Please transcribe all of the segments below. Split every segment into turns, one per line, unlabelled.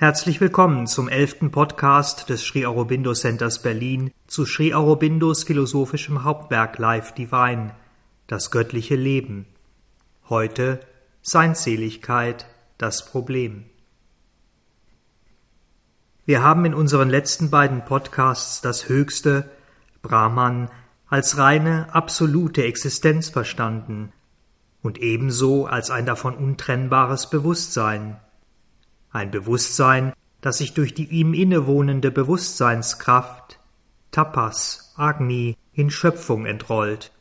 Herzlich willkommen zum elften Podcast des Sri Aurobindo Centers Berlin zu Sri Aurobindos philosophischem Hauptwerk Life Divine, das göttliche Leben. Heute Seinseligkeit, das Problem. Wir haben in unseren letzten beiden Podcasts das höchste, Brahman, als reine, absolute Existenz verstanden und ebenso als ein davon untrennbares Bewusstsein. Ein Bewusstsein, das sich durch die ihm innewohnende Bewusstseinskraft, Tapas, Agni, in Schöpfung entrollt.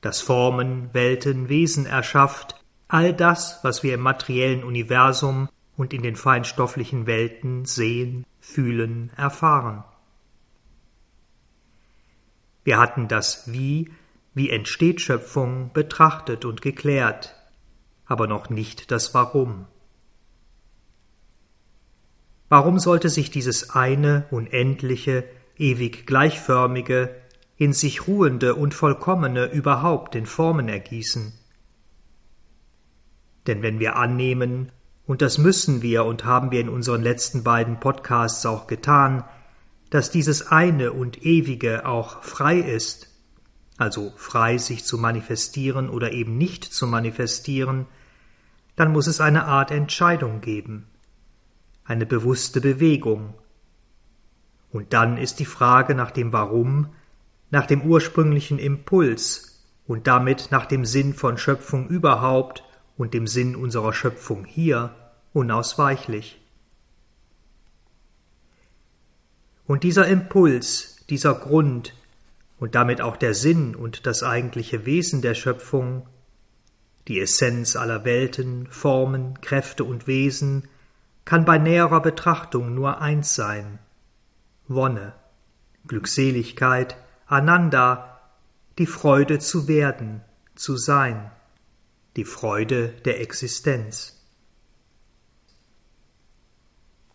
Das Formen, Welten, Wesen erschafft, all das, was wir im materiellen Universum und in den feinstofflichen Welten sehen, fühlen, erfahren. Wir hatten das Wie, wie entsteht Schöpfung, betrachtet und geklärt, aber noch nicht das Warum. Warum sollte sich dieses eine, unendliche, ewig gleichförmige, in sich ruhende und vollkommene überhaupt in Formen ergießen? Denn wenn wir annehmen, und das müssen wir und haben wir in unseren letzten beiden Podcasts auch getan, dass dieses eine und ewige auch frei ist, also frei sich zu manifestieren oder eben nicht zu manifestieren, dann muss es eine Art Entscheidung geben, eine bewusste Bewegung. Und dann ist die Frage nach dem Warum, nach dem ursprünglichen Impuls und damit nach dem Sinn von Schöpfung überhaupt und dem Sinn unserer Schöpfung hier unausweichlich. Und dieser Impuls, dieser Grund und damit auch der Sinn und das eigentliche Wesen der Schöpfung, die Essenz aller Welten, Formen, Kräfte und Wesen, kann bei näherer Betrachtung nur eins sein Wonne, Glückseligkeit, Ananda, die Freude zu werden, zu sein, die Freude der Existenz.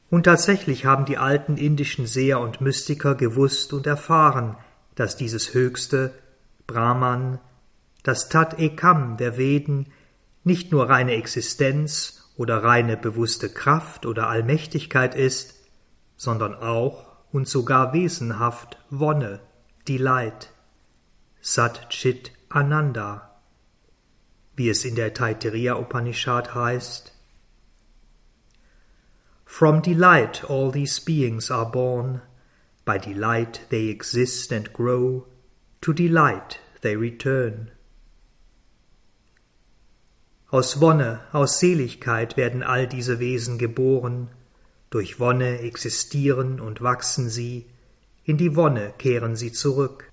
Und tatsächlich haben die alten indischen Seher und Mystiker gewusst und erfahren, dass dieses höchste Brahman, das Tat Ekam der Veden, nicht nur reine Existenz oder reine bewusste Kraft oder Allmächtigkeit ist, sondern auch und sogar wesenhaft Wonne, Delight, Sat Chit Ananda, wie es in der Taittiriya Upanishad heißt, From delight all these beings are born, by delight they exist and grow, to delight they return. Aus Wonne, aus Seligkeit werden all diese Wesen geboren, durch Wonne existieren und wachsen sie, in die Wonne kehren sie zurück.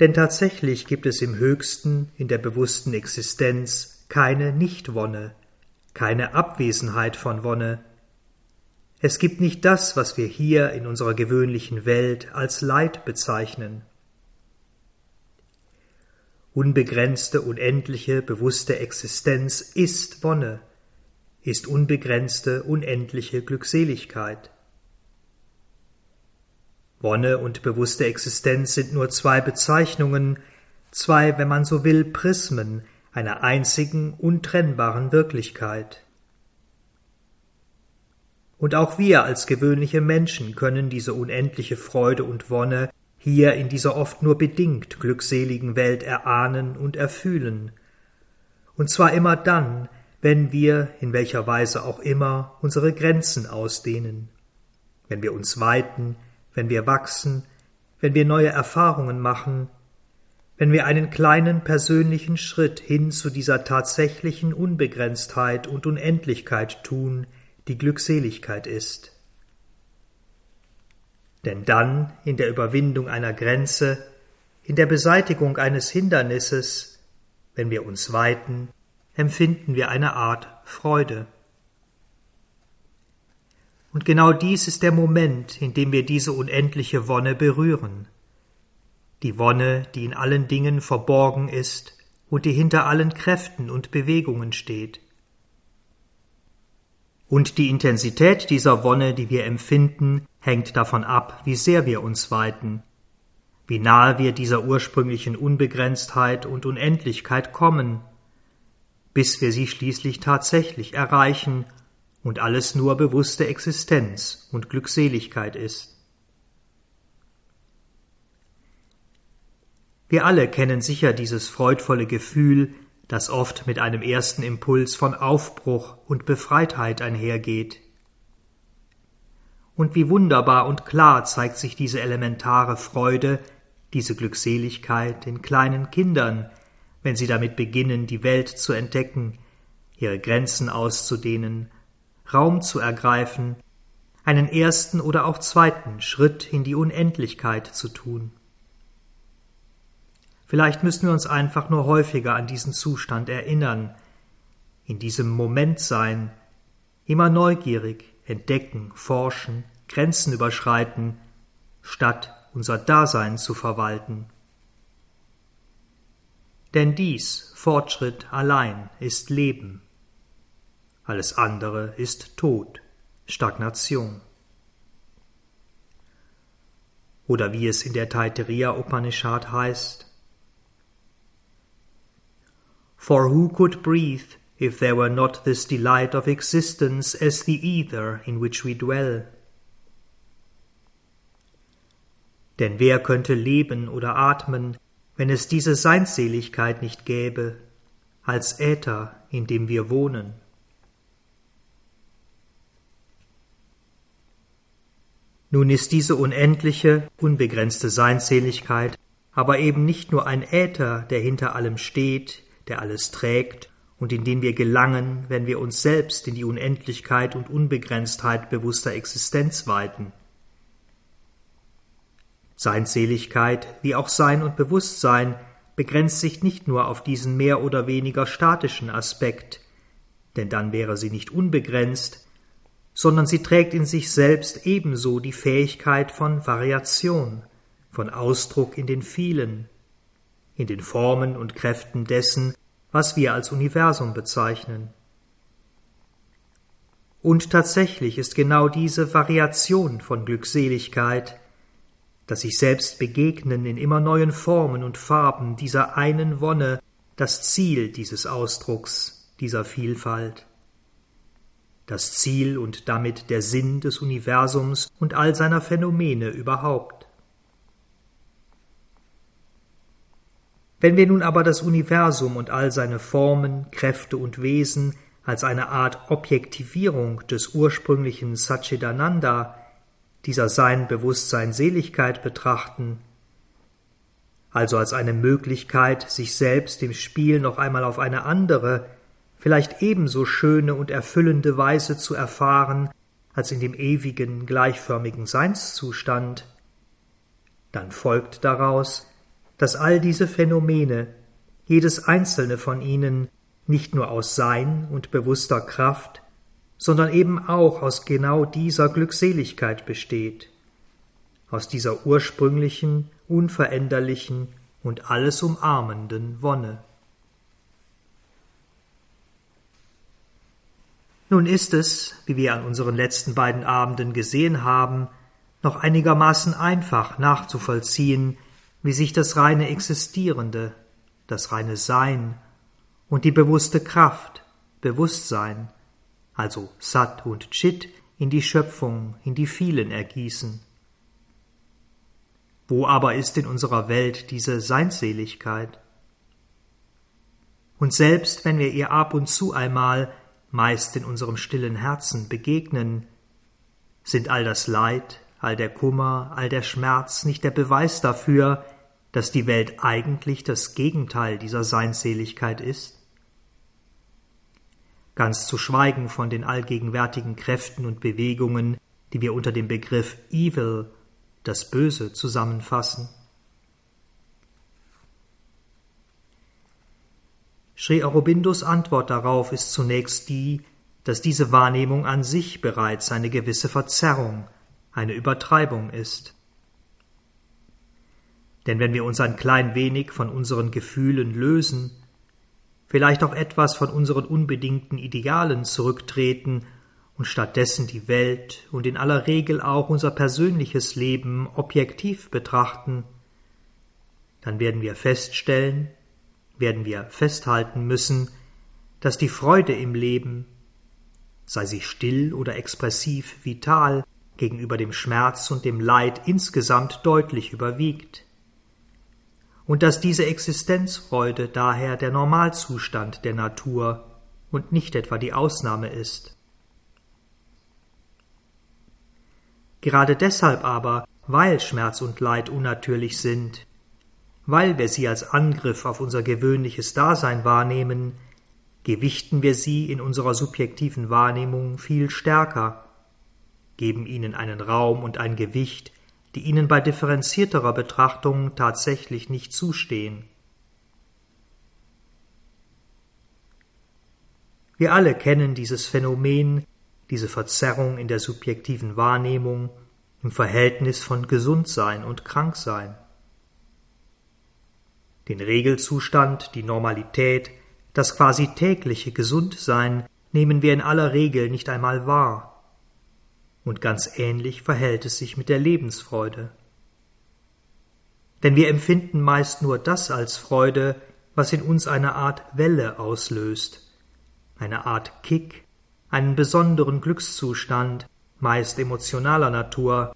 Denn tatsächlich gibt es im Höchsten, in der bewussten Existenz, keine Nichtwonne, keine Abwesenheit von Wonne. Es gibt nicht das, was wir hier in unserer gewöhnlichen Welt als Leid bezeichnen. Unbegrenzte, unendliche, bewusste Existenz ist Wonne, ist unbegrenzte, unendliche Glückseligkeit. Wonne und bewusste Existenz sind nur zwei Bezeichnungen, zwei, wenn man so will, Prismen, einer einzigen untrennbaren Wirklichkeit. Und auch wir als gewöhnliche Menschen können diese unendliche Freude und Wonne hier in dieser oft nur bedingt glückseligen Welt erahnen und erfühlen, und zwar immer dann, wenn wir, in welcher Weise auch immer, unsere Grenzen ausdehnen, wenn wir uns weiten, wenn wir wachsen, wenn wir neue Erfahrungen machen, wenn wir einen kleinen persönlichen Schritt hin zu dieser tatsächlichen Unbegrenztheit und Unendlichkeit tun, die Glückseligkeit ist. Denn dann, in der Überwindung einer Grenze, in der Beseitigung eines Hindernisses, wenn wir uns weiten, empfinden wir eine Art Freude. Und genau dies ist der Moment, in dem wir diese unendliche Wonne berühren die Wonne, die in allen Dingen verborgen ist und die hinter allen Kräften und Bewegungen steht. Und die Intensität dieser Wonne, die wir empfinden, hängt davon ab, wie sehr wir uns weiten, wie nahe wir dieser ursprünglichen Unbegrenztheit und Unendlichkeit kommen, bis wir sie schließlich tatsächlich erreichen und alles nur bewusste Existenz und Glückseligkeit ist. Wir alle kennen sicher dieses freudvolle Gefühl, das oft mit einem ersten Impuls von Aufbruch und Befreitheit einhergeht. Und wie wunderbar und klar zeigt sich diese elementare Freude, diese Glückseligkeit in kleinen Kindern, wenn sie damit beginnen, die Welt zu entdecken, ihre Grenzen auszudehnen, Raum zu ergreifen, einen ersten oder auch zweiten Schritt in die Unendlichkeit zu tun. Vielleicht müssen wir uns einfach nur häufiger an diesen Zustand erinnern, in diesem Moment sein, immer neugierig, entdecken, forschen, Grenzen überschreiten, statt unser Dasein zu verwalten. Denn dies, Fortschritt allein, ist Leben. Alles andere ist Tod, Stagnation. Oder wie es in der Taittiriya Upanishad heißt, For who could breathe if there were not this delight of existence as the ether in which we dwell? Denn wer könnte leben oder atmen, wenn es diese Seinsseligkeit nicht gäbe, als Äther, in dem wir wohnen? Nun ist diese unendliche, unbegrenzte Seinsseligkeit aber eben nicht nur ein Äther, der hinter allem steht, der alles trägt und in den wir gelangen, wenn wir uns selbst in die Unendlichkeit und Unbegrenztheit bewusster Existenz weiten. Seinsseligkeit wie auch Sein und Bewusstsein begrenzt sich nicht nur auf diesen mehr oder weniger statischen Aspekt, denn dann wäre sie nicht unbegrenzt, sondern sie trägt in sich selbst ebenso die Fähigkeit von Variation, von Ausdruck in den vielen, in den Formen und Kräften dessen, was wir als Universum bezeichnen. Und tatsächlich ist genau diese Variation von Glückseligkeit das sich selbst begegnen in immer neuen Formen und Farben dieser einen Wonne, das Ziel dieses Ausdrucks, dieser Vielfalt. Das Ziel und damit der Sinn des Universums und all seiner Phänomene überhaupt. Wenn wir nun aber das Universum und all seine Formen, Kräfte und Wesen als eine Art Objektivierung des ursprünglichen Satchidananda dieser Sein, Bewusstsein, Seligkeit betrachten, also als eine Möglichkeit, sich selbst im Spiel noch einmal auf eine andere, vielleicht ebenso schöne und erfüllende Weise zu erfahren als in dem ewigen, gleichförmigen Seinszustand, dann folgt daraus, dass all diese Phänomene, jedes einzelne von ihnen, nicht nur aus Sein und bewusster Kraft, sondern eben auch aus genau dieser Glückseligkeit besteht, aus dieser ursprünglichen, unveränderlichen und alles umarmenden Wonne. Nun ist es, wie wir an unseren letzten beiden Abenden gesehen haben, noch einigermaßen einfach nachzuvollziehen, wie sich das reine Existierende, das reine Sein und die bewusste Kraft, Bewusstsein also Sat und Chit, in die Schöpfung, in die vielen ergießen. Wo aber ist in unserer Welt diese Seinsseligkeit? Und selbst wenn wir ihr ab und zu einmal, meist in unserem stillen Herzen, begegnen, sind all das Leid, all der Kummer, all der Schmerz nicht der Beweis dafür, dass die Welt eigentlich das Gegenteil dieser Seinsseligkeit ist? ganz zu schweigen von den allgegenwärtigen Kräften und Bewegungen, die wir unter dem Begriff Evil, das Böse, zusammenfassen. Sri Aurobindos Antwort darauf ist zunächst die, dass diese Wahrnehmung an sich bereits eine gewisse Verzerrung, eine Übertreibung ist. Denn wenn wir uns ein klein wenig von unseren Gefühlen lösen, vielleicht auch etwas von unseren unbedingten Idealen zurücktreten und stattdessen die Welt und in aller Regel auch unser persönliches Leben objektiv betrachten, dann werden wir feststellen, werden wir festhalten müssen, dass die Freude im Leben, sei sie still oder expressiv vital, gegenüber dem Schmerz und dem Leid insgesamt deutlich überwiegt, und dass diese Existenzfreude daher der Normalzustand der Natur und nicht etwa die Ausnahme ist. Gerade deshalb aber, weil Schmerz und Leid unnatürlich sind, weil wir sie als Angriff auf unser gewöhnliches Dasein wahrnehmen, gewichten wir sie in unserer subjektiven Wahrnehmung viel stärker, geben ihnen einen Raum und ein Gewicht, die ihnen bei differenzierterer Betrachtung tatsächlich nicht zustehen. Wir alle kennen dieses Phänomen, diese Verzerrung in der subjektiven Wahrnehmung im Verhältnis von Gesundsein und Kranksein. Den Regelzustand, die Normalität, das quasi tägliche Gesundsein nehmen wir in aller Regel nicht einmal wahr. Und ganz ähnlich verhält es sich mit der Lebensfreude. Denn wir empfinden meist nur das als Freude, was in uns eine Art Welle auslöst, eine Art Kick, einen besonderen Glückszustand, meist emotionaler Natur,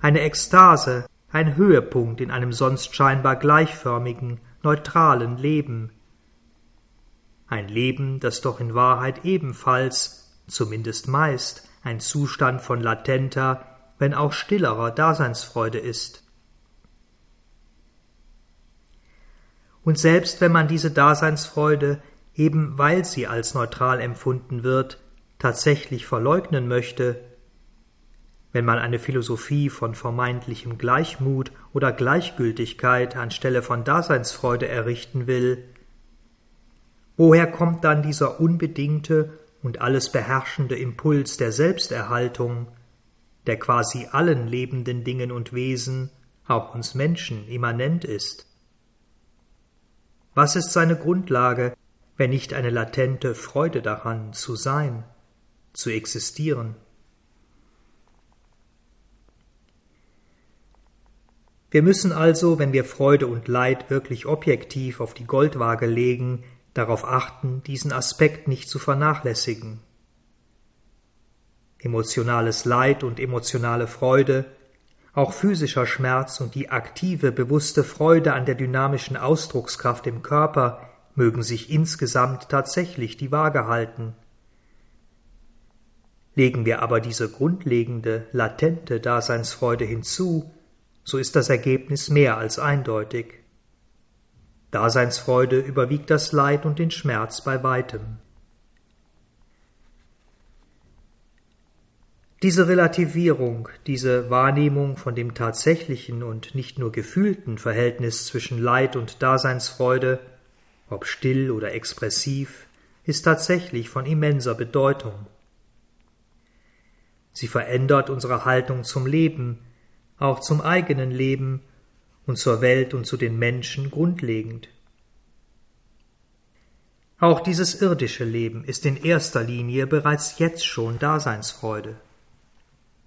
eine Ekstase, ein Höhepunkt in einem sonst scheinbar gleichförmigen, neutralen Leben, ein Leben, das doch in Wahrheit ebenfalls, zumindest meist, ein Zustand von latenter, wenn auch stillerer Daseinsfreude ist. Und selbst wenn man diese Daseinsfreude, eben weil sie als neutral empfunden wird, tatsächlich verleugnen möchte, wenn man eine Philosophie von vermeintlichem Gleichmut oder Gleichgültigkeit anstelle von Daseinsfreude errichten will, Woher kommt dann dieser unbedingte und alles beherrschende Impuls der Selbsterhaltung, der quasi allen lebenden Dingen und Wesen, auch uns Menschen, immanent ist? Was ist seine Grundlage, wenn nicht eine latente Freude daran, zu sein, zu existieren? Wir müssen also, wenn wir Freude und Leid wirklich objektiv auf die Goldwaage legen, darauf achten, diesen Aspekt nicht zu vernachlässigen. Emotionales Leid und emotionale Freude, auch physischer Schmerz und die aktive, bewusste Freude an der dynamischen Ausdruckskraft im Körper mögen sich insgesamt tatsächlich die Waage halten. Legen wir aber diese grundlegende, latente Daseinsfreude hinzu, so ist das Ergebnis mehr als eindeutig. Daseinsfreude überwiegt das Leid und den Schmerz bei weitem. Diese Relativierung, diese Wahrnehmung von dem tatsächlichen und nicht nur gefühlten Verhältnis zwischen Leid und Daseinsfreude, ob still oder expressiv, ist tatsächlich von immenser Bedeutung. Sie verändert unsere Haltung zum Leben, auch zum eigenen Leben und zur Welt und zu den Menschen grundlegend. Auch dieses irdische Leben ist in erster Linie bereits jetzt schon Daseinsfreude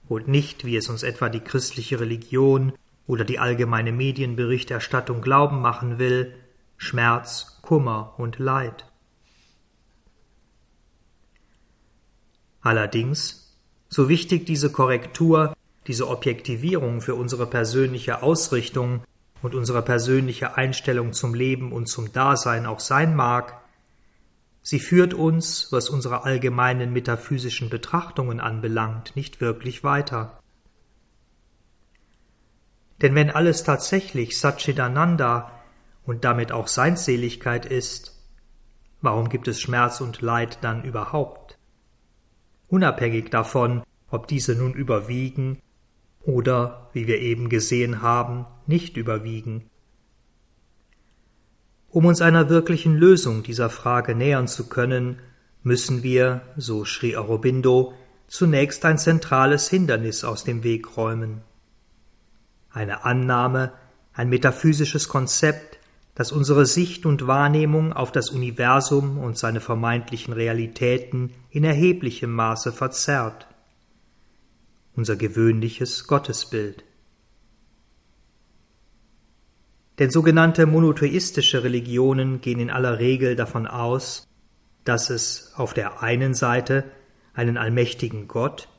und nicht, wie es uns etwa die christliche Religion oder die allgemeine Medienberichterstattung glauben machen will, Schmerz, Kummer und Leid. Allerdings, so wichtig diese Korrektur diese Objektivierung für unsere persönliche Ausrichtung und unsere persönliche Einstellung zum Leben und zum Dasein auch sein mag, sie führt uns, was unsere allgemeinen metaphysischen Betrachtungen anbelangt, nicht wirklich weiter. Denn wenn alles tatsächlich Satchidananda und damit auch Seinsseligkeit ist, warum gibt es Schmerz und Leid dann überhaupt? Unabhängig davon, ob diese nun überwiegen oder, wie wir eben gesehen haben, nicht überwiegen. Um uns einer wirklichen Lösung dieser Frage nähern zu können, müssen wir, so schrie Aurobindo, zunächst ein zentrales Hindernis aus dem Weg räumen. Eine Annahme, ein metaphysisches Konzept, das unsere Sicht und Wahrnehmung auf das Universum und seine vermeintlichen Realitäten in erheblichem Maße verzerrt unser gewöhnliches Gottesbild. Denn sogenannte monotheistische Religionen gehen in aller Regel davon aus, dass es auf der einen Seite einen allmächtigen Gott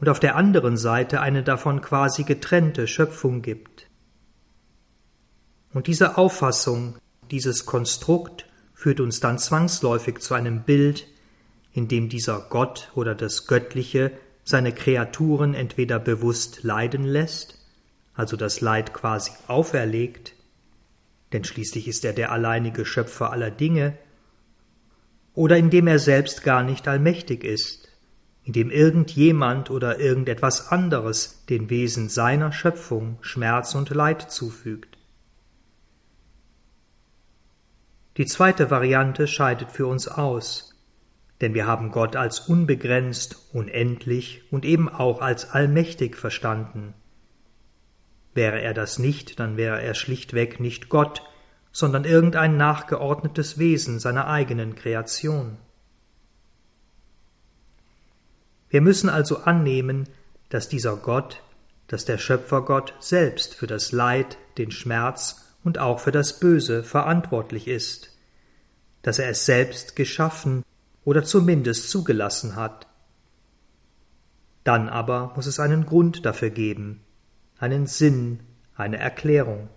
und auf der anderen Seite eine davon quasi getrennte Schöpfung gibt. Und diese Auffassung, dieses Konstrukt führt uns dann zwangsläufig zu einem Bild, in dem dieser Gott oder das Göttliche seine Kreaturen entweder bewusst leiden lässt, also das Leid quasi auferlegt, denn schließlich ist er der alleinige Schöpfer aller Dinge, oder indem er selbst gar nicht allmächtig ist, indem irgendjemand oder irgendetwas anderes den Wesen seiner Schöpfung Schmerz und Leid zufügt. Die zweite Variante scheidet für uns aus, denn wir haben Gott als unbegrenzt, unendlich und eben auch als allmächtig verstanden. Wäre er das nicht, dann wäre er schlichtweg nicht Gott, sondern irgendein nachgeordnetes Wesen seiner eigenen Kreation. Wir müssen also annehmen, dass dieser Gott, dass der Schöpfergott selbst für das Leid, den Schmerz und auch für das Böse verantwortlich ist, dass er es selbst geschaffen oder zumindest zugelassen hat. Dann aber muss es einen Grund dafür geben, einen Sinn, eine Erklärung.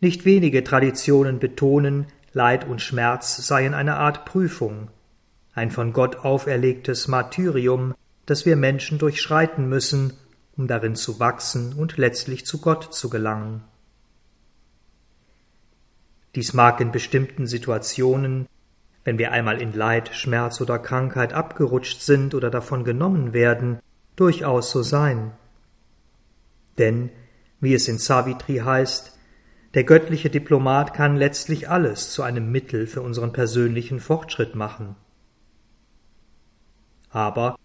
Nicht wenige Traditionen betonen, Leid und Schmerz seien eine Art Prüfung, ein von Gott auferlegtes Martyrium, das wir Menschen durchschreiten müssen, um darin zu wachsen und letztlich zu Gott zu gelangen. Dies mag in bestimmten Situationen wenn wir einmal in Leid, Schmerz oder Krankheit abgerutscht sind oder davon genommen werden, durchaus so sein. Denn, wie es in Savitri heißt, der göttliche Diplomat kann letztlich alles zu einem Mittel für unseren persönlichen Fortschritt machen. Aber,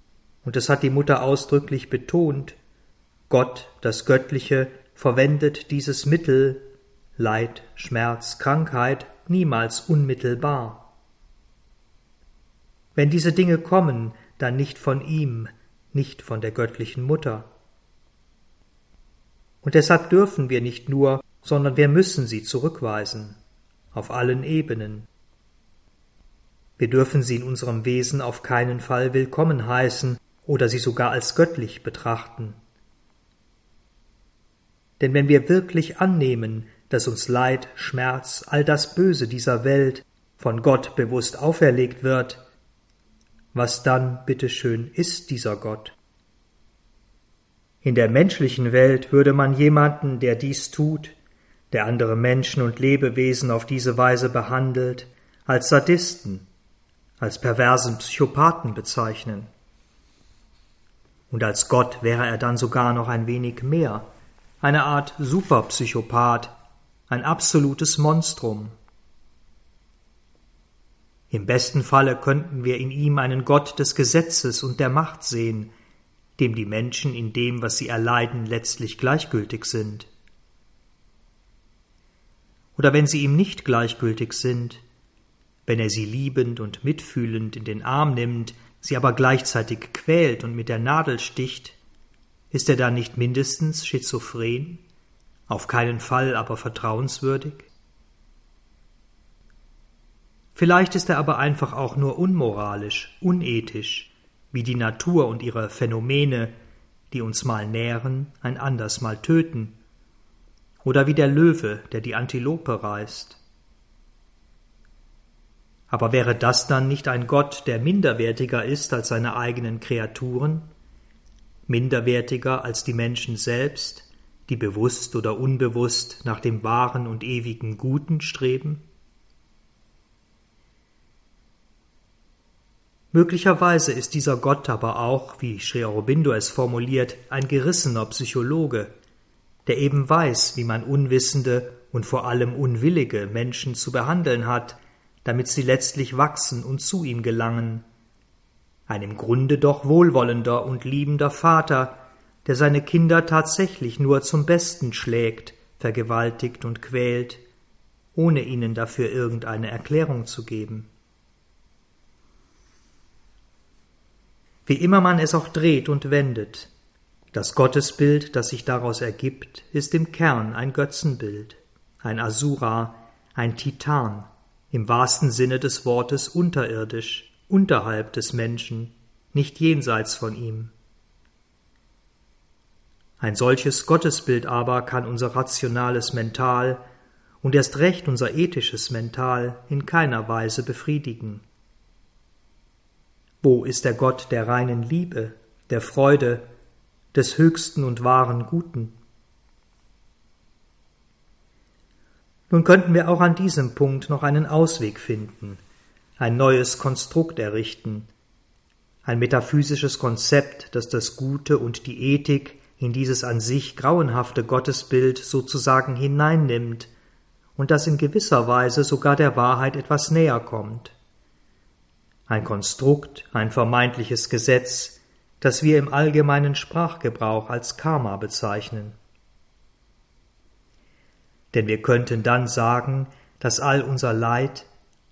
und es hat die Mutter ausdrücklich betont, Gott, das Göttliche, verwendet dieses Mittel Leid, Schmerz, Krankheit niemals unmittelbar. Wenn diese Dinge kommen, dann nicht von ihm, nicht von der göttlichen Mutter. Und deshalb dürfen wir nicht nur, sondern wir müssen sie zurückweisen, auf allen Ebenen. Wir dürfen sie in unserem Wesen auf keinen Fall willkommen heißen oder sie sogar als göttlich betrachten. Denn wenn wir wirklich annehmen, dass uns Leid, Schmerz, all das Böse dieser Welt von Gott bewusst auferlegt wird, was dann, bitteschön, ist dieser Gott? In der menschlichen Welt würde man jemanden, der dies tut, der andere Menschen und Lebewesen auf diese Weise behandelt, als Sadisten, als perversen Psychopathen bezeichnen. Und als Gott wäre er dann sogar noch ein wenig mehr, eine Art Superpsychopath, ein absolutes Monstrum, im besten Falle könnten wir in ihm einen Gott des Gesetzes und der Macht sehen, dem die Menschen in dem, was sie erleiden, letztlich gleichgültig sind. Oder wenn sie ihm nicht gleichgültig sind, wenn er sie liebend und mitfühlend in den Arm nimmt, sie aber gleichzeitig quält und mit der Nadel sticht, ist er dann nicht mindestens schizophren, auf keinen Fall aber vertrauenswürdig? Vielleicht ist er aber einfach auch nur unmoralisch, unethisch, wie die Natur und ihre Phänomene, die uns mal nähren, ein anders mal töten, oder wie der Löwe, der die Antilope reißt. Aber wäre das dann nicht ein Gott, der minderwertiger ist als seine eigenen Kreaturen, minderwertiger als die Menschen selbst, die bewusst oder unbewusst nach dem wahren und ewigen Guten streben? Möglicherweise ist dieser Gott aber auch, wie Sri Aurobindo es formuliert, ein gerissener Psychologe, der eben weiß, wie man unwissende und vor allem unwillige Menschen zu behandeln hat, damit sie letztlich wachsen und zu ihm gelangen. Ein im Grunde doch wohlwollender und liebender Vater, der seine Kinder tatsächlich nur zum Besten schlägt, vergewaltigt und quält, ohne ihnen dafür irgendeine Erklärung zu geben. Wie immer man es auch dreht und wendet, das Gottesbild, das sich daraus ergibt, ist im Kern ein Götzenbild, ein Asura, ein Titan, im wahrsten Sinne des Wortes unterirdisch, unterhalb des Menschen, nicht jenseits von ihm. Ein solches Gottesbild aber kann unser rationales Mental und erst recht unser ethisches Mental in keiner Weise befriedigen. Wo ist der Gott der reinen Liebe, der Freude, des höchsten und wahren Guten? Nun könnten wir auch an diesem Punkt noch einen Ausweg finden, ein neues Konstrukt errichten, ein metaphysisches Konzept, das das Gute und die Ethik in dieses an sich grauenhafte Gottesbild sozusagen hineinnimmt und das in gewisser Weise sogar der Wahrheit etwas näher kommt. Ein Konstrukt, ein vermeintliches Gesetz, das wir im allgemeinen Sprachgebrauch als Karma bezeichnen. Denn wir könnten dann sagen, dass all unser Leid,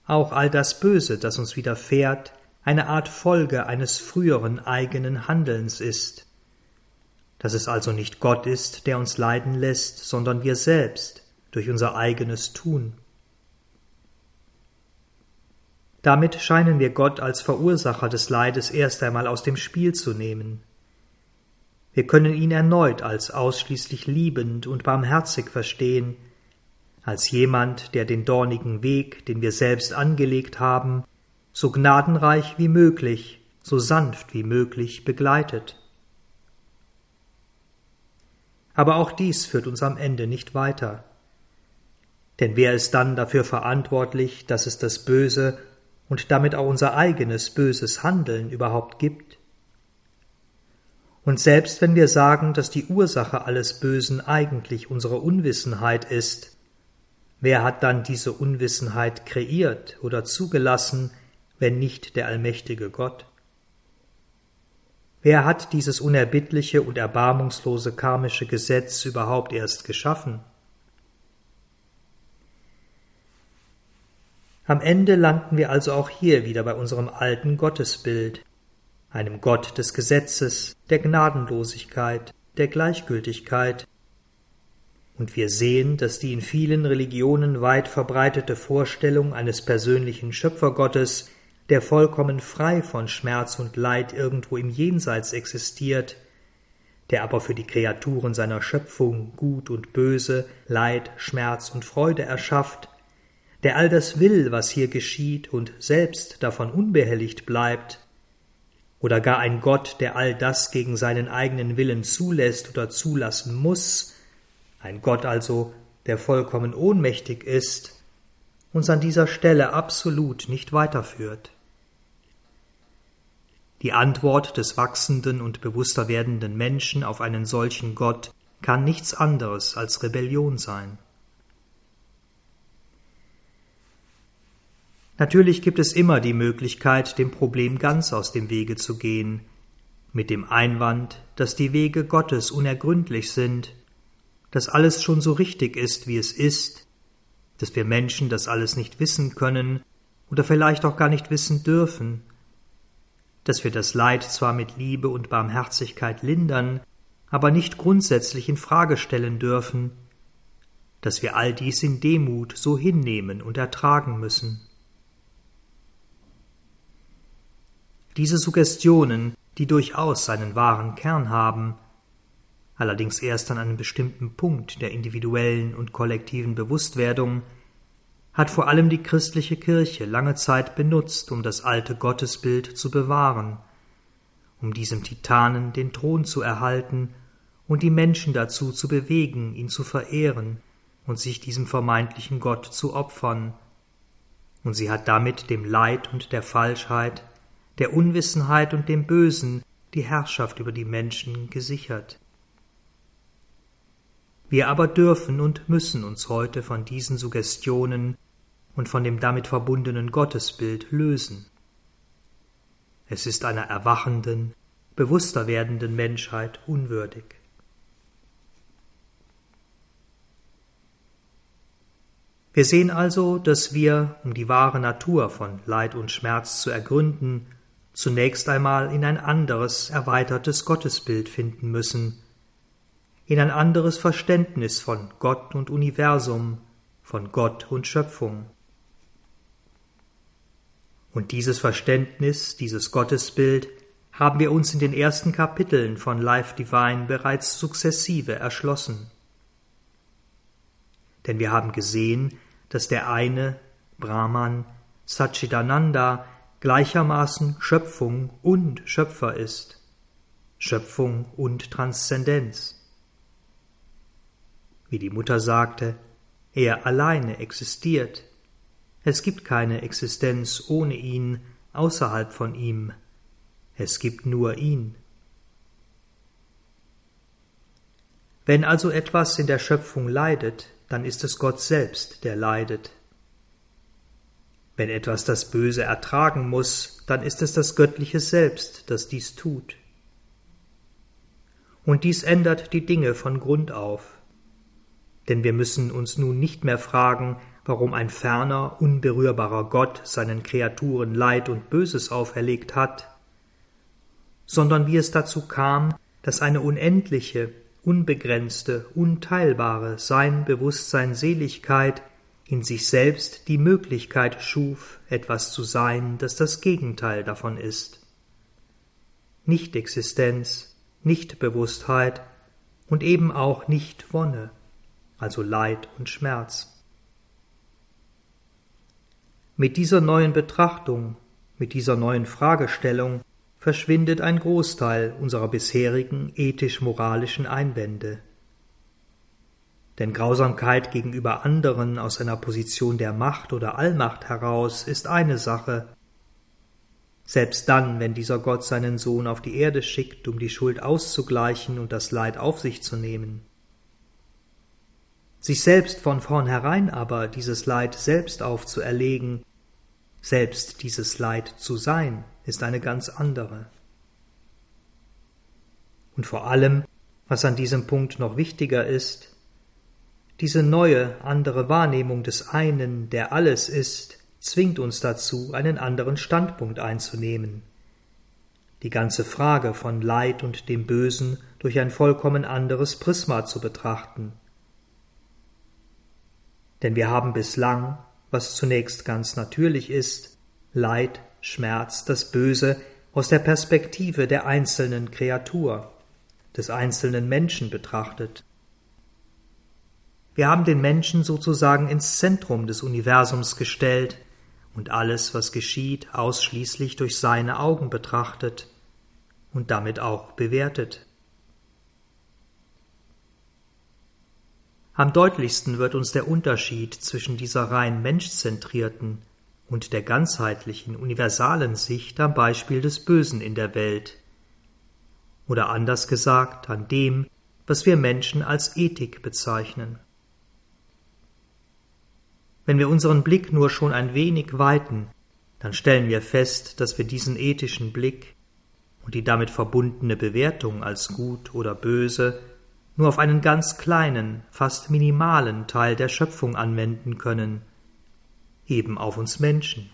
auch all das Böse, das uns widerfährt, eine Art Folge eines früheren eigenen Handelns ist, dass es also nicht Gott ist, der uns leiden lässt, sondern wir selbst durch unser eigenes Tun. Damit scheinen wir Gott als Verursacher des Leides erst einmal aus dem Spiel zu nehmen. Wir können ihn erneut als ausschließlich liebend und barmherzig verstehen, als jemand, der den dornigen Weg, den wir selbst angelegt haben, so gnadenreich wie möglich, so sanft wie möglich begleitet. Aber auch dies führt uns am Ende nicht weiter. Denn wer ist dann dafür verantwortlich, dass es das Böse und damit auch unser eigenes böses Handeln überhaupt gibt? Und selbst wenn wir sagen, dass die Ursache alles Bösen eigentlich unsere Unwissenheit ist, wer hat dann diese Unwissenheit kreiert oder zugelassen, wenn nicht der allmächtige Gott? Wer hat dieses unerbittliche und erbarmungslose karmische Gesetz überhaupt erst geschaffen? Am Ende landen wir also auch hier wieder bei unserem alten Gottesbild, einem Gott des Gesetzes, der Gnadenlosigkeit, der Gleichgültigkeit. Und wir sehen, dass die in vielen Religionen weit verbreitete Vorstellung eines persönlichen Schöpfergottes der vollkommen frei von Schmerz und Leid irgendwo im Jenseits existiert, der aber für die Kreaturen seiner Schöpfung Gut und Böse, Leid, Schmerz und Freude erschafft, der all das will, was hier geschieht und selbst davon unbehelligt bleibt, oder gar ein Gott, der all das gegen seinen eigenen Willen zulässt oder zulassen muss, ein Gott also, der vollkommen ohnmächtig ist, uns an dieser Stelle absolut nicht weiterführt. Die Antwort des wachsenden und bewusster werdenden Menschen auf einen solchen Gott kann nichts anderes als Rebellion sein. Natürlich gibt es immer die Möglichkeit, dem Problem ganz aus dem Wege zu gehen, mit dem Einwand, dass die Wege Gottes unergründlich sind, dass alles schon so richtig ist, wie es ist, dass wir Menschen das alles nicht wissen können oder vielleicht auch gar nicht wissen dürfen, dass wir das Leid zwar mit Liebe und Barmherzigkeit lindern, aber nicht grundsätzlich in Frage stellen dürfen, dass wir all dies in Demut so hinnehmen und ertragen müssen. Diese Suggestionen, die durchaus seinen wahren Kern haben, allerdings erst an einem bestimmten Punkt der individuellen und kollektiven Bewusstwerdung, hat vor allem die christliche Kirche lange Zeit benutzt, um das alte Gottesbild zu bewahren, um diesem Titanen den Thron zu erhalten und die Menschen dazu zu bewegen, ihn zu verehren und sich diesem vermeintlichen Gott zu opfern. Und sie hat damit dem Leid und der Falschheit, der Unwissenheit und dem Bösen die Herrschaft über die Menschen gesichert. Wir aber dürfen und müssen uns heute von diesen Suggestionen und von dem damit verbundenen Gottesbild lösen. Es ist einer erwachenden, bewusster werdenden Menschheit unwürdig. Wir sehen also, dass wir, um die wahre Natur von Leid und Schmerz zu ergründen, zunächst einmal in ein anderes, erweitertes Gottesbild finden müssen, in ein anderes Verständnis von Gott und Universum, von Gott und Schöpfung. Und dieses Verständnis, dieses Gottesbild haben wir uns in den ersten Kapiteln von Life Divine bereits sukzessive erschlossen. Denn wir haben gesehen, dass der eine, Brahman, Satchitananda, gleichermaßen Schöpfung und Schöpfer ist, Schöpfung und Transzendenz. Wie die Mutter sagte, er alleine existiert, es gibt keine Existenz ohne ihn, außerhalb von ihm. Es gibt nur ihn. Wenn also etwas in der Schöpfung leidet, dann ist es Gott selbst, der leidet. Wenn etwas das Böse ertragen muss, dann ist es das Göttliche Selbst, das dies tut. Und dies ändert die Dinge von Grund auf. Denn wir müssen uns nun nicht mehr fragen, warum ein ferner, unberührbarer Gott seinen Kreaturen Leid und Böses auferlegt hat, sondern wie es dazu kam, dass eine unendliche, unbegrenzte, unteilbare Sein, Bewusstsein, Seligkeit in sich selbst die Möglichkeit schuf, etwas zu sein, das das Gegenteil davon ist. Nicht-Existenz, Nicht-Bewusstheit und eben auch nicht Wonne, also Leid und Schmerz. Mit dieser neuen Betrachtung, mit dieser neuen Fragestellung verschwindet ein Großteil unserer bisherigen ethisch-moralischen Einwände. Denn Grausamkeit gegenüber anderen aus einer Position der Macht oder Allmacht heraus ist eine Sache. Selbst dann, wenn dieser Gott seinen Sohn auf die Erde schickt, um die Schuld auszugleichen und das Leid auf sich zu nehmen. Sich selbst von vornherein aber dieses Leid selbst aufzuerlegen, selbst dieses Leid zu sein, ist eine ganz andere. Und vor allem, was an diesem Punkt noch wichtiger ist, diese neue, andere Wahrnehmung des einen, der alles ist, zwingt uns dazu, einen anderen Standpunkt einzunehmen, die ganze Frage von Leid und dem Bösen durch ein vollkommen anderes Prisma zu betrachten. Denn wir haben bislang was zunächst ganz natürlich ist, Leid, Schmerz, das Böse aus der Perspektive der einzelnen Kreatur, des einzelnen Menschen betrachtet. Wir haben den Menschen sozusagen ins Zentrum des Universums gestellt und alles, was geschieht, ausschließlich durch seine Augen betrachtet und damit auch bewertet. Am deutlichsten wird uns der Unterschied zwischen dieser rein menschzentrierten und der ganzheitlichen, universalen Sicht am Beispiel des Bösen in der Welt, oder anders gesagt an dem, was wir Menschen als Ethik bezeichnen. Wenn wir unseren Blick nur schon ein wenig weiten, dann stellen wir fest, dass wir diesen ethischen Blick und die damit verbundene Bewertung als gut oder böse nur auf einen ganz kleinen, fast minimalen Teil der Schöpfung anwenden können, eben auf uns Menschen.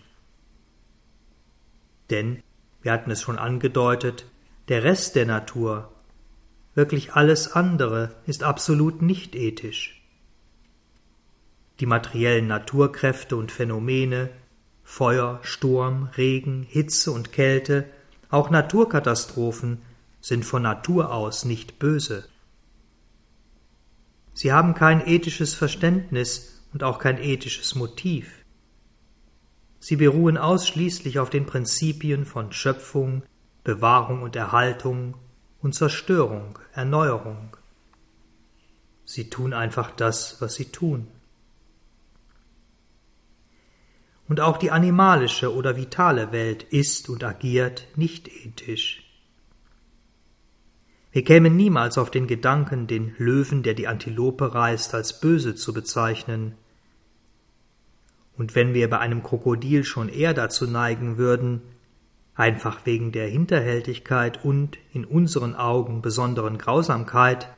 Denn, wir hatten es schon angedeutet, der Rest der Natur, wirklich alles andere, ist absolut nicht ethisch. Die materiellen Naturkräfte und Phänomene, Feuer, Sturm, Regen, Hitze und Kälte, auch Naturkatastrophen sind von Natur aus nicht böse. Sie haben kein ethisches Verständnis und auch kein ethisches Motiv. Sie beruhen ausschließlich auf den Prinzipien von Schöpfung, Bewahrung und Erhaltung und Zerstörung, Erneuerung. Sie tun einfach das, was sie tun. Und auch die animalische oder vitale Welt ist und agiert nicht ethisch. Wir kämen niemals auf den Gedanken, den Löwen, der die Antilope reißt, als böse zu bezeichnen. Und wenn wir bei einem Krokodil schon eher dazu neigen würden, einfach wegen der Hinterhältigkeit und in unseren Augen besonderen Grausamkeit,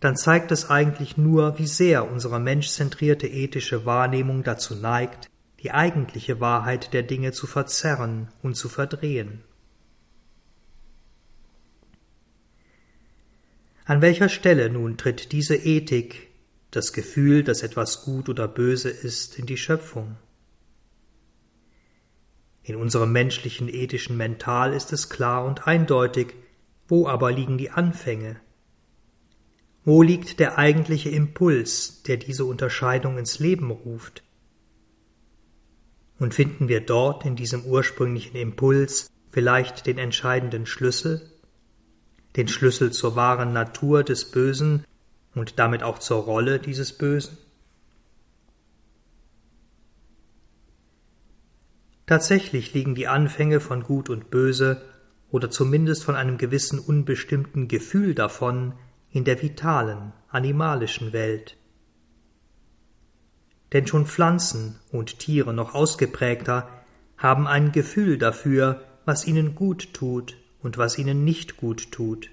dann zeigt es eigentlich nur, wie sehr unsere menschzentrierte ethische Wahrnehmung dazu neigt, die eigentliche Wahrheit der Dinge zu verzerren und zu verdrehen. An welcher Stelle nun tritt diese Ethik, das Gefühl, dass etwas gut oder böse ist, in die Schöpfung. In unserem menschlichen ethischen Mental ist es klar und eindeutig, wo aber liegen die Anfänge? Wo liegt der eigentliche Impuls, der diese Unterscheidung ins Leben ruft? Und finden wir dort in diesem ursprünglichen Impuls vielleicht den entscheidenden Schlüssel, den Schlüssel zur wahren Natur des Bösen und damit auch zur Rolle dieses Bösen? Tatsächlich liegen die Anfänge von Gut und Böse oder zumindest von einem gewissen unbestimmten Gefühl davon in der vitalen, animalischen Welt. Denn schon Pflanzen und Tiere noch ausgeprägter haben ein Gefühl dafür, was ihnen gut tut und was ihnen nicht gut tut.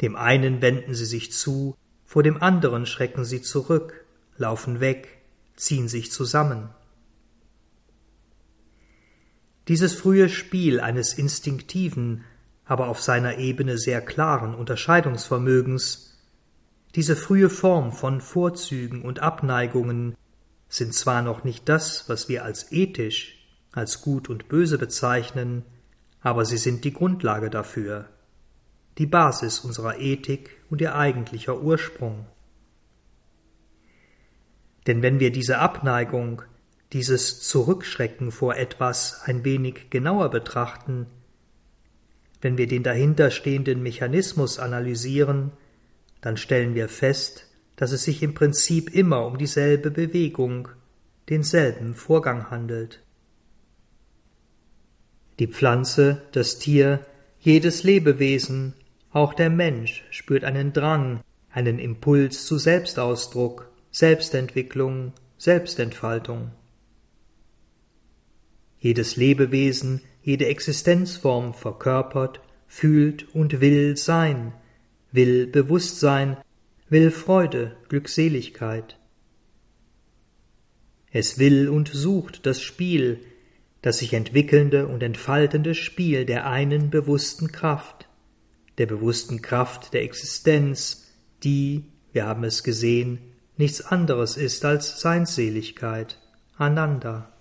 Dem einen wenden sie sich zu, vor dem anderen schrecken sie zurück, laufen weg, ziehen sich zusammen. Dieses frühe Spiel eines instinktiven, aber auf seiner Ebene sehr klaren Unterscheidungsvermögens, diese frühe Form von Vorzügen und Abneigungen sind zwar noch nicht das, was wir als ethisch, als gut und böse bezeichnen, aber sie sind die Grundlage dafür, die Basis unserer Ethik und ihr eigentlicher Ursprung. Denn wenn wir diese Abneigung, dieses Zurückschrecken vor etwas ein wenig genauer betrachten, wenn wir den dahinterstehenden Mechanismus analysieren, dann stellen wir fest, dass es sich im Prinzip immer um dieselbe Bewegung, denselben Vorgang handelt. Die Pflanze, das Tier, jedes Lebewesen, auch der Mensch spürt einen Drang, einen Impuls zu Selbstausdruck, Selbstentwicklung, Selbstentfaltung. Jedes Lebewesen, jede Existenzform verkörpert, fühlt und will sein, will Bewusstsein, will Freude, Glückseligkeit. Es will und sucht das Spiel, das sich entwickelnde und entfaltende Spiel der einen bewussten Kraft, der bewussten Kraft der Existenz, die, wir haben es gesehen, nichts anderes ist als Seinsseligkeit, Ananda.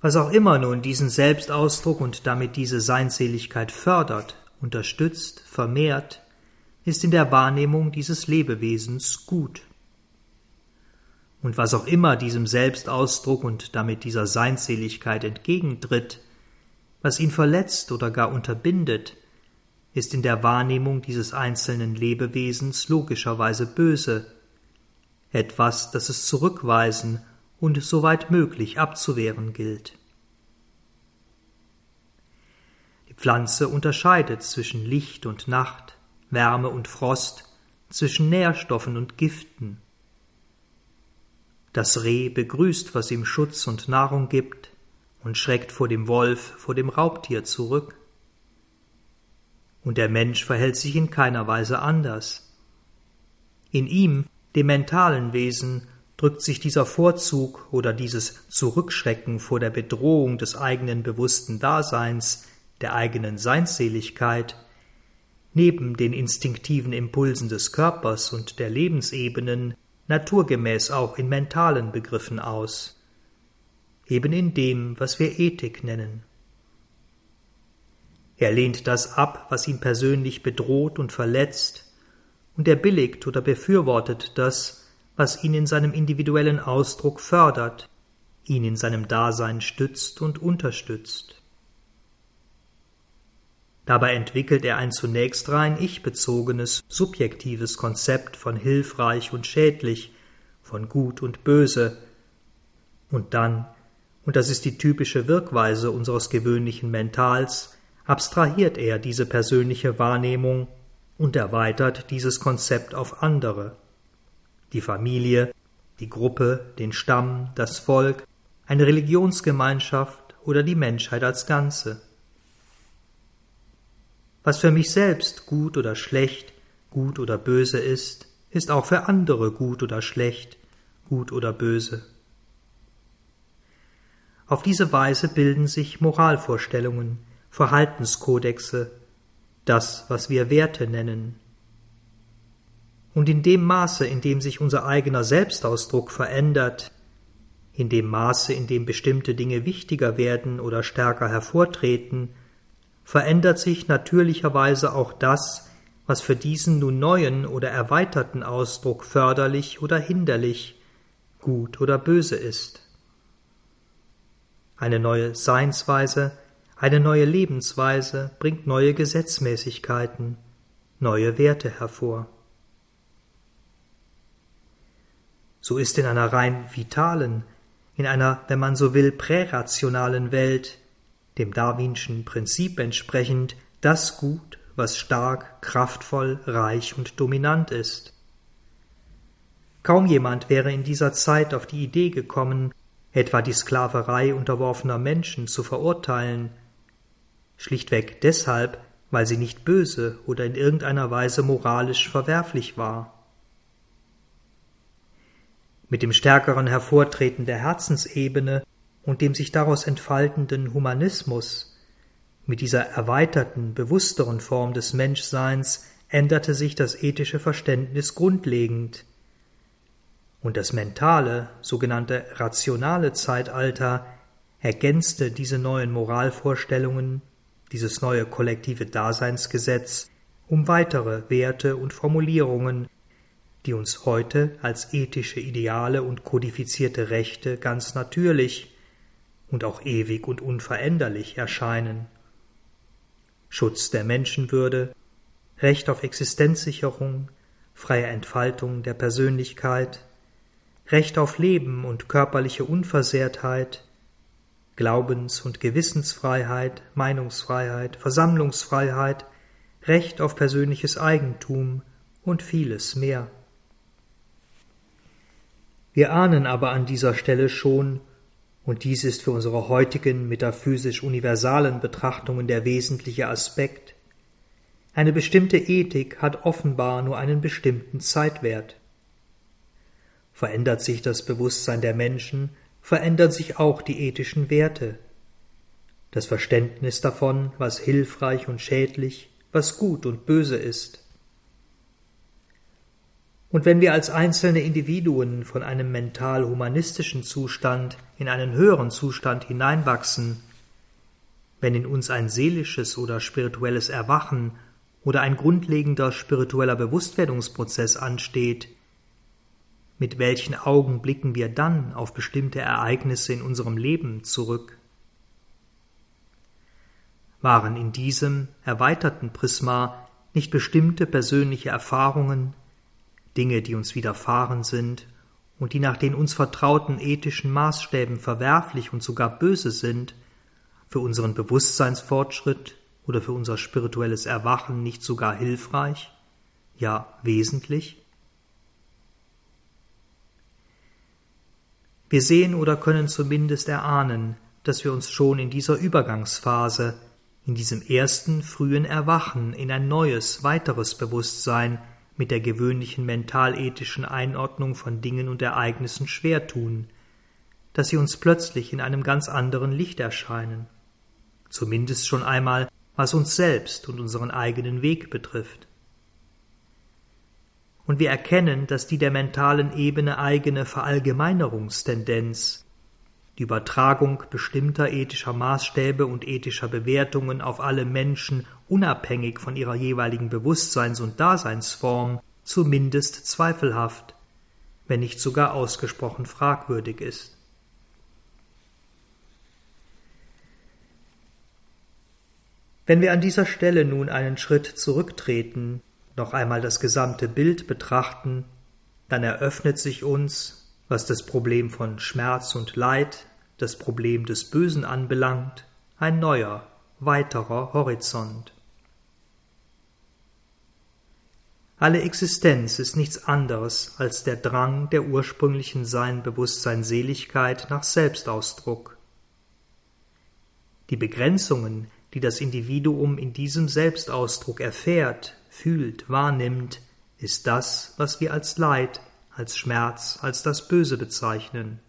Was auch immer nun diesen Selbstausdruck und damit diese Seinsseligkeit fördert, unterstützt, vermehrt, ist in der Wahrnehmung dieses Lebewesens gut. Und was auch immer diesem Selbstausdruck und damit dieser Seinsseligkeit entgegentritt, was ihn verletzt oder gar unterbindet, ist in der Wahrnehmung dieses einzelnen Lebewesens logischerweise böse, etwas, das es zurückweisen und soweit möglich abzuwehren gilt. Die Pflanze unterscheidet zwischen Licht und Nacht, Wärme und Frost, zwischen Nährstoffen und Giften. Das Reh begrüßt, was ihm Schutz und Nahrung gibt, und schreckt vor dem Wolf, vor dem Raubtier zurück. Und der Mensch verhält sich in keiner Weise anders. In ihm, dem mentalen Wesen, drückt sich dieser Vorzug oder dieses Zurückschrecken vor der Bedrohung des eigenen bewussten Daseins, der eigenen Seinsseligkeit, neben den instinktiven Impulsen des Körpers und der Lebensebenen naturgemäß auch in mentalen Begriffen aus, eben in dem, was wir Ethik nennen. Er lehnt das ab, was ihn persönlich bedroht und verletzt, und er billigt oder befürwortet das, was ihn in seinem individuellen Ausdruck fördert, ihn in seinem Dasein stützt und unterstützt. Dabei entwickelt er ein zunächst rein ich-bezogenes, subjektives Konzept von hilfreich und schädlich, von gut und böse, und dann, und das ist die typische Wirkweise unseres gewöhnlichen Mentals, abstrahiert er diese persönliche Wahrnehmung und erweitert dieses Konzept auf andere die Familie, die Gruppe, den Stamm, das Volk, eine Religionsgemeinschaft oder die Menschheit als Ganze. Was für mich selbst gut oder schlecht, gut oder böse ist, ist auch für andere gut oder schlecht, gut oder böse. Auf diese Weise bilden sich Moralvorstellungen, Verhaltenskodexe, das, was wir Werte nennen, Und in dem Maße, in dem sich unser eigener Selbstausdruck verändert, in dem Maße, in dem bestimmte Dinge wichtiger werden oder stärker hervortreten, verändert sich natürlicherweise auch das, was für diesen nun neuen oder erweiterten Ausdruck förderlich oder hinderlich, gut oder böse ist. Eine neue Seinsweise, eine neue Lebensweise bringt neue Gesetzmäßigkeiten, neue Werte hervor. So ist in einer rein vitalen, in einer, wenn man so will, prärationalen Welt, dem darwinschen Prinzip entsprechend, das Gut, was stark, kraftvoll, reich und dominant ist. Kaum jemand wäre in dieser Zeit auf die Idee gekommen, etwa die Sklaverei unterworfener Menschen zu verurteilen, schlichtweg deshalb, weil sie nicht böse oder in irgendeiner Weise moralisch verwerflich war. Mit dem stärkeren Hervortreten der Herzensebene und dem sich daraus entfaltenden Humanismus mit dieser erweiterten, bewussteren Form des Menschseins änderte sich das ethische Verständnis grundlegend. Und das mentale, sogenannte rationale Zeitalter ergänzte diese neuen Moralvorstellungen, dieses neue kollektive Daseinsgesetz um weitere Werte und Formulierungen, die uns heute als ethische Ideale und kodifizierte Rechte ganz natürlich und auch ewig und unveränderlich erscheinen. Schutz der Menschenwürde, Recht auf Existenzsicherung, freie Entfaltung der Persönlichkeit, Recht auf Leben und körperliche Unversehrtheit, Glaubens- und Gewissensfreiheit, Meinungsfreiheit, Versammlungsfreiheit, Recht auf persönliches Eigentum und vieles mehr. Wir ahnen aber an dieser Stelle schon, und dies ist für unsere heutigen metaphysisch universalen Betrachtungen der wesentliche Aspekt. Eine bestimmte Ethik hat offenbar nur einen bestimmten Zeitwert. Verändert sich das Bewusstsein der Menschen, verändern sich auch die ethischen Werte. Das Verständnis davon, was hilfreich und schädlich, was gut und böse ist. Und wenn wir als einzelne Individuen von einem mental-humanistischen Zustand in einen höheren Zustand hineinwachsen, wenn in uns ein seelisches oder spirituelles Erwachen oder ein grundlegender spiritueller Bewusstwerdungsprozess ansteht, mit welchen Augen blicken wir dann auf bestimmte Ereignisse in unserem Leben zurück? Waren in diesem erweiterten Prisma nicht bestimmte persönliche Erfahrungen, Dinge, die uns widerfahren sind und die nach den uns vertrauten ethischen Maßstäben verwerflich und sogar böse sind, für unseren Bewusstseinsfortschritt oder für unser spirituelles Erwachen nicht sogar hilfreich, ja wesentlich? Wir sehen oder können zumindest erahnen, dass wir uns schon in dieser Übergangsphase, in diesem ersten frühen Erwachen in ein neues, weiteres Bewusstsein mit der gewöhnlichen mentalethischen Einordnung von Dingen und Ereignissen schwer tun, dass sie uns plötzlich in einem ganz anderen Licht erscheinen, zumindest schon einmal, was uns selbst und unseren eigenen Weg betrifft. Und wir erkennen, dass die der mentalen Ebene eigene Verallgemeinerungstendenz die Übertragung bestimmter ethischer Maßstäbe und ethischer Bewertungen auf alle Menschen unabhängig von ihrer jeweiligen Bewusstseins- und Daseinsform zumindest zweifelhaft, wenn nicht sogar ausgesprochen fragwürdig ist. Wenn wir an dieser Stelle nun einen Schritt zurücktreten, noch einmal das gesamte Bild betrachten, dann eröffnet sich uns, was das Problem von Schmerz und Leid, das Problem des Bösen anbelangt, ein neuer, weiterer Horizont. Alle Existenz ist nichts anderes als der Drang der ursprünglichen Sein Bewusstsein Seligkeit nach Selbstausdruck. Die Begrenzungen, die das Individuum in diesem Selbstausdruck erfährt, fühlt, wahrnimmt, ist das, was wir als Leid als Schmerz, als das Böse bezeichnen.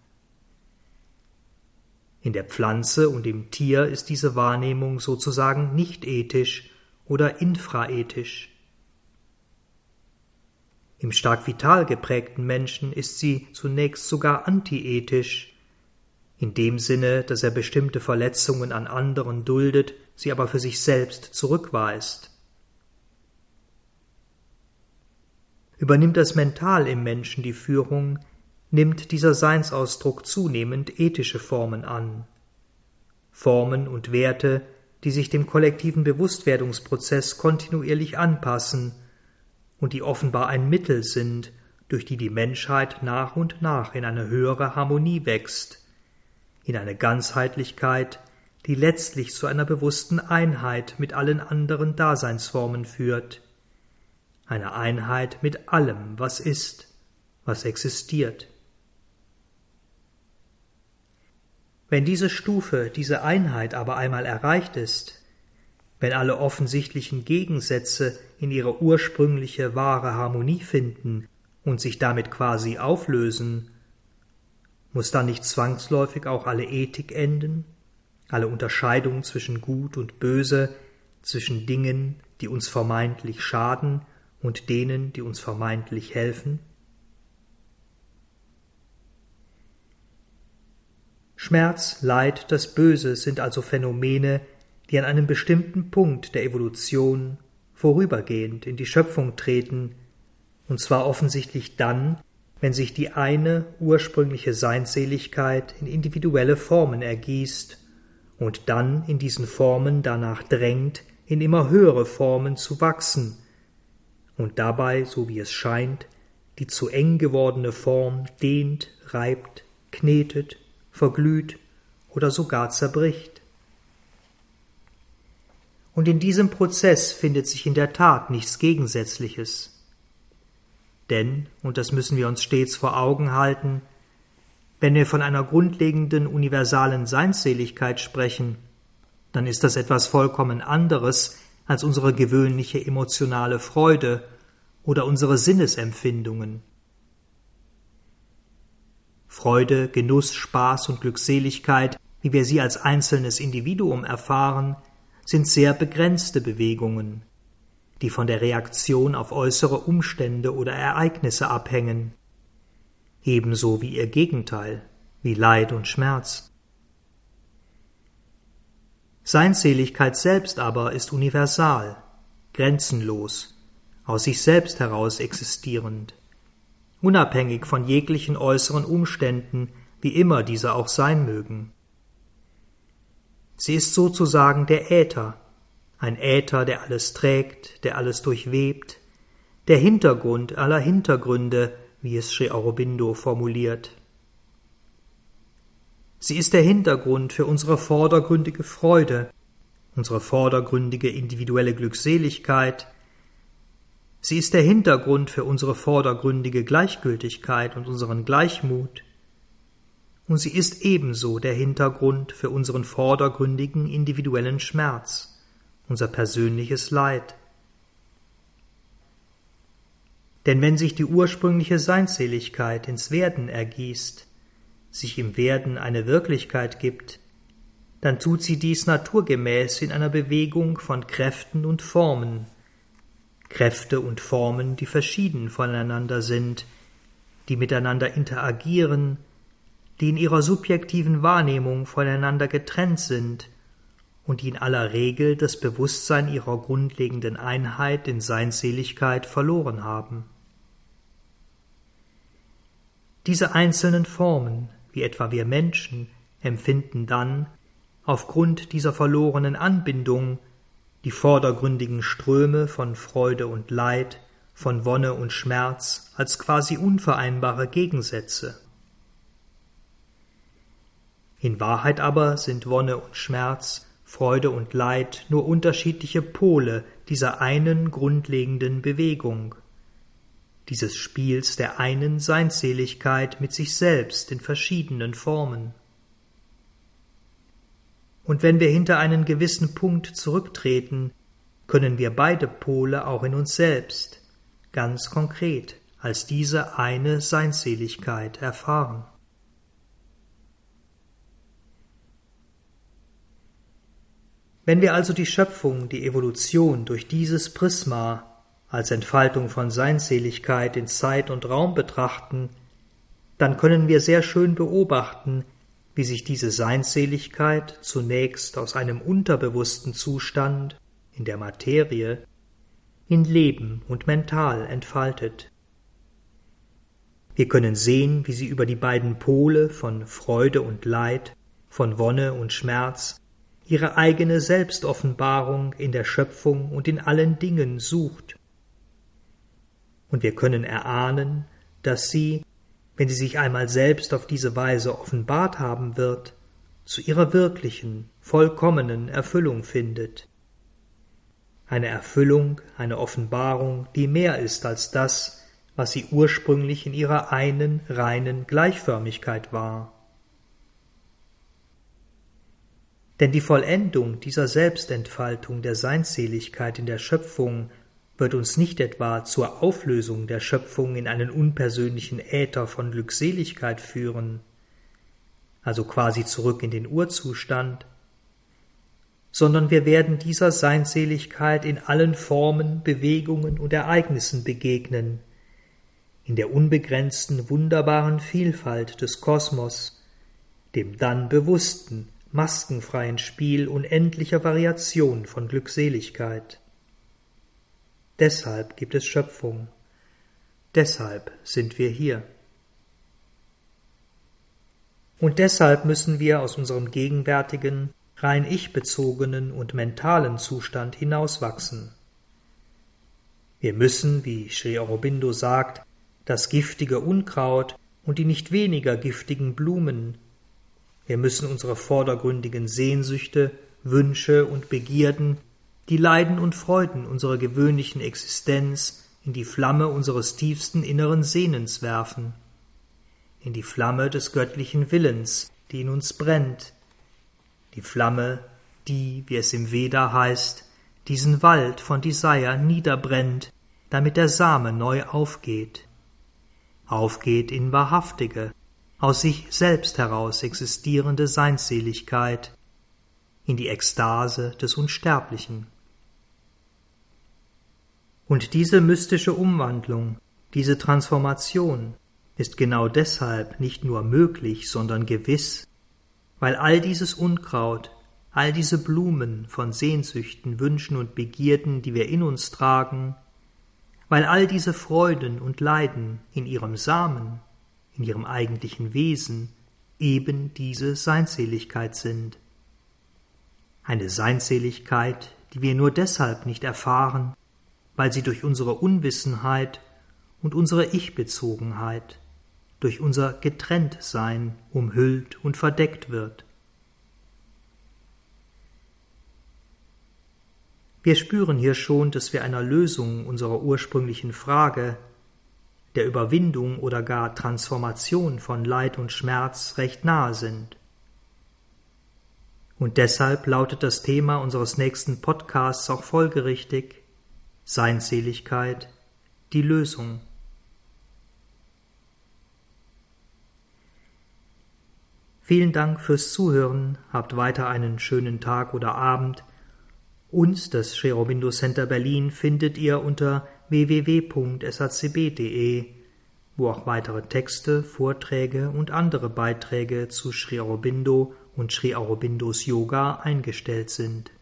In der Pflanze und im Tier ist diese Wahrnehmung sozusagen nicht ethisch oder infraethisch. Im stark vital geprägten Menschen ist sie zunächst sogar antiethisch, in dem Sinne, dass er bestimmte Verletzungen an anderen duldet, sie aber für sich selbst zurückweist. Übernimmt das Mental im Menschen die Führung, nimmt dieser Seinsausdruck zunehmend ethische Formen an. Formen und Werte, die sich dem kollektiven Bewusstwerdungsprozess kontinuierlich anpassen und die offenbar ein Mittel sind, durch die die Menschheit nach und nach in eine höhere Harmonie wächst, in eine Ganzheitlichkeit, die letztlich zu einer bewussten Einheit mit allen anderen Daseinsformen führt, eine Einheit mit allem, was ist, was existiert. Wenn diese Stufe, diese Einheit aber einmal erreicht ist, wenn alle offensichtlichen Gegensätze in ihre ursprüngliche wahre Harmonie finden und sich damit quasi auflösen, muss dann nicht zwangsläufig auch alle Ethik enden, alle Unterscheidung zwischen Gut und Böse, zwischen Dingen, die uns vermeintlich schaden und denen, die uns vermeintlich helfen? Schmerz, Leid, das Böse sind also Phänomene, die an einem bestimmten Punkt der Evolution vorübergehend in die Schöpfung treten, und zwar offensichtlich dann, wenn sich die eine ursprüngliche Seinsseligkeit in individuelle Formen ergießt und dann in diesen Formen danach drängt, in immer höhere Formen zu wachsen und dabei, so wie es scheint, die zu eng gewordene Form dehnt, reibt, knetet, verglüht oder sogar zerbricht. Und in diesem Prozess findet sich in der Tat nichts Gegensätzliches. Denn, und das müssen wir uns stets vor Augen halten, wenn wir von einer grundlegenden universalen Seinsseligkeit sprechen, dann ist das etwas vollkommen anderes als unsere gewöhnliche emotionale Freude oder unsere Sinnesempfindungen. Freude, Genuss, Spaß und Glückseligkeit, wie wir sie als einzelnes Individuum erfahren, sind sehr begrenzte Bewegungen, die von der Reaktion auf äußere Umstände oder Ereignisse abhängen, ebenso wie ihr Gegenteil, wie Leid und Schmerz. Seinseligkeit selbst aber ist universal, grenzenlos, aus sich selbst heraus existierend, unabhängig von jeglichen äußeren Umständen, wie immer diese auch sein mögen. Sie ist sozusagen der Äther, ein Äther, der alles trägt, der alles durchwebt, der Hintergrund aller Hintergründe, wie es Sri Aurobindo formuliert. Sie ist der Hintergrund für unsere vordergründige Freude, unsere vordergründige individuelle Glückseligkeit. Sie ist der Hintergrund für unsere vordergründige Gleichgültigkeit und unseren Gleichmut. Und sie ist ebenso der Hintergrund für unseren vordergründigen individuellen Schmerz unser persönliches Leid. Denn wenn sich die ursprüngliche Seinsseligkeit ins Werden ergießt, sich im Werden eine Wirklichkeit gibt, dann tut sie dies naturgemäß in einer Bewegung von Kräften und Formen, Kräfte und Formen, die verschieden voneinander sind, die miteinander interagieren, die in ihrer subjektiven Wahrnehmung voneinander getrennt sind, und die in aller Regel das Bewusstsein ihrer grundlegenden Einheit in Seinseligkeit verloren haben. Diese einzelnen Formen, wie etwa wir Menschen, empfinden dann, aufgrund dieser verlorenen Anbindung, die vordergründigen Ströme von Freude und Leid, von Wonne und Schmerz als quasi unvereinbare Gegensätze. In Wahrheit aber sind Wonne und Schmerz Freude und Leid nur unterschiedliche Pole dieser einen grundlegenden Bewegung, dieses Spiels der einen Seinsseligkeit mit sich selbst in verschiedenen Formen. Und wenn wir hinter einen gewissen Punkt zurücktreten, können wir beide Pole auch in uns selbst, ganz konkret, als diese eine Seinsseligkeit erfahren. Wenn wir also die Schöpfung, die Evolution durch dieses Prisma, als Entfaltung von Seinseligkeit in Zeit und Raum betrachten, dann können wir sehr schön beobachten, wie sich diese Seinsseligkeit zunächst aus einem unterbewussten Zustand in der Materie in Leben und mental entfaltet. Wir können sehen, wie sie über die beiden Pole von Freude und Leid, von Wonne und Schmerz ihre eigene Selbstoffenbarung in der Schöpfung und in allen Dingen sucht. Und wir können erahnen, dass sie, wenn sie sich einmal selbst auf diese Weise offenbart haben wird, zu ihrer wirklichen, vollkommenen Erfüllung findet. Eine Erfüllung, eine Offenbarung, die mehr ist als das, was sie ursprünglich in ihrer einen reinen Gleichförmigkeit war. Denn die Vollendung dieser Selbstentfaltung der Seinsseligkeit in der Schöpfung wird uns nicht etwa zur Auflösung der Schöpfung in einen unpersönlichen Äther von Glückseligkeit führen, also quasi zurück in den Urzustand, sondern wir werden dieser Seinsseligkeit in allen Formen, Bewegungen und Ereignissen begegnen, in der unbegrenzten, wunderbaren Vielfalt des Kosmos, dem dann bewussten, maskenfreien Spiel unendlicher Variation von Glückseligkeit. Deshalb gibt es Schöpfung. Deshalb sind wir hier. Und deshalb müssen wir aus unserem gegenwärtigen, rein ich-bezogenen und mentalen Zustand hinauswachsen. Wir müssen, wie Sri Aurobindo sagt, das giftige Unkraut und die nicht weniger giftigen Blumen wir müssen unsere vordergründigen Sehnsüchte, Wünsche und Begierden, die Leiden und Freuden unserer gewöhnlichen Existenz in die Flamme unseres tiefsten inneren Sehnens werfen, in die Flamme des göttlichen Willens, die in uns brennt, die Flamme, die, wie es im Veda heißt, diesen Wald von Desire niederbrennt, damit der Same neu aufgeht, aufgeht in wahrhaftige, aus sich selbst heraus existierende Seinsseligkeit in die Ekstase des Unsterblichen. Und diese mystische Umwandlung, diese Transformation ist genau deshalb nicht nur möglich, sondern gewiss, weil all dieses Unkraut, all diese Blumen von Sehnsüchten, Wünschen und Begierden, die wir in uns tragen, weil all diese Freuden und Leiden in ihrem Samen in ihrem eigentlichen Wesen eben diese Seinseligkeit sind. Eine Seinseligkeit, die wir nur deshalb nicht erfahren, weil sie durch unsere Unwissenheit und unsere Ich-Bezogenheit, durch unser Getrenntsein umhüllt und verdeckt wird. Wir spüren hier schon, dass wir einer Lösung unserer ursprünglichen Frage der Überwindung oder gar Transformation von Leid und Schmerz recht nahe sind. Und deshalb lautet das Thema unseres nächsten Podcasts auch folgerichtig Seinseligkeit, die Lösung. Vielen Dank fürs Zuhören, habt weiter einen schönen Tag oder Abend. Uns, das Sri Aurobindo Center Berlin, findet ihr unter www.sacb.de, wo auch weitere Texte, Vorträge und andere Beiträge zu Sri Aurobindo und Sri Aurobindos Yoga eingestellt sind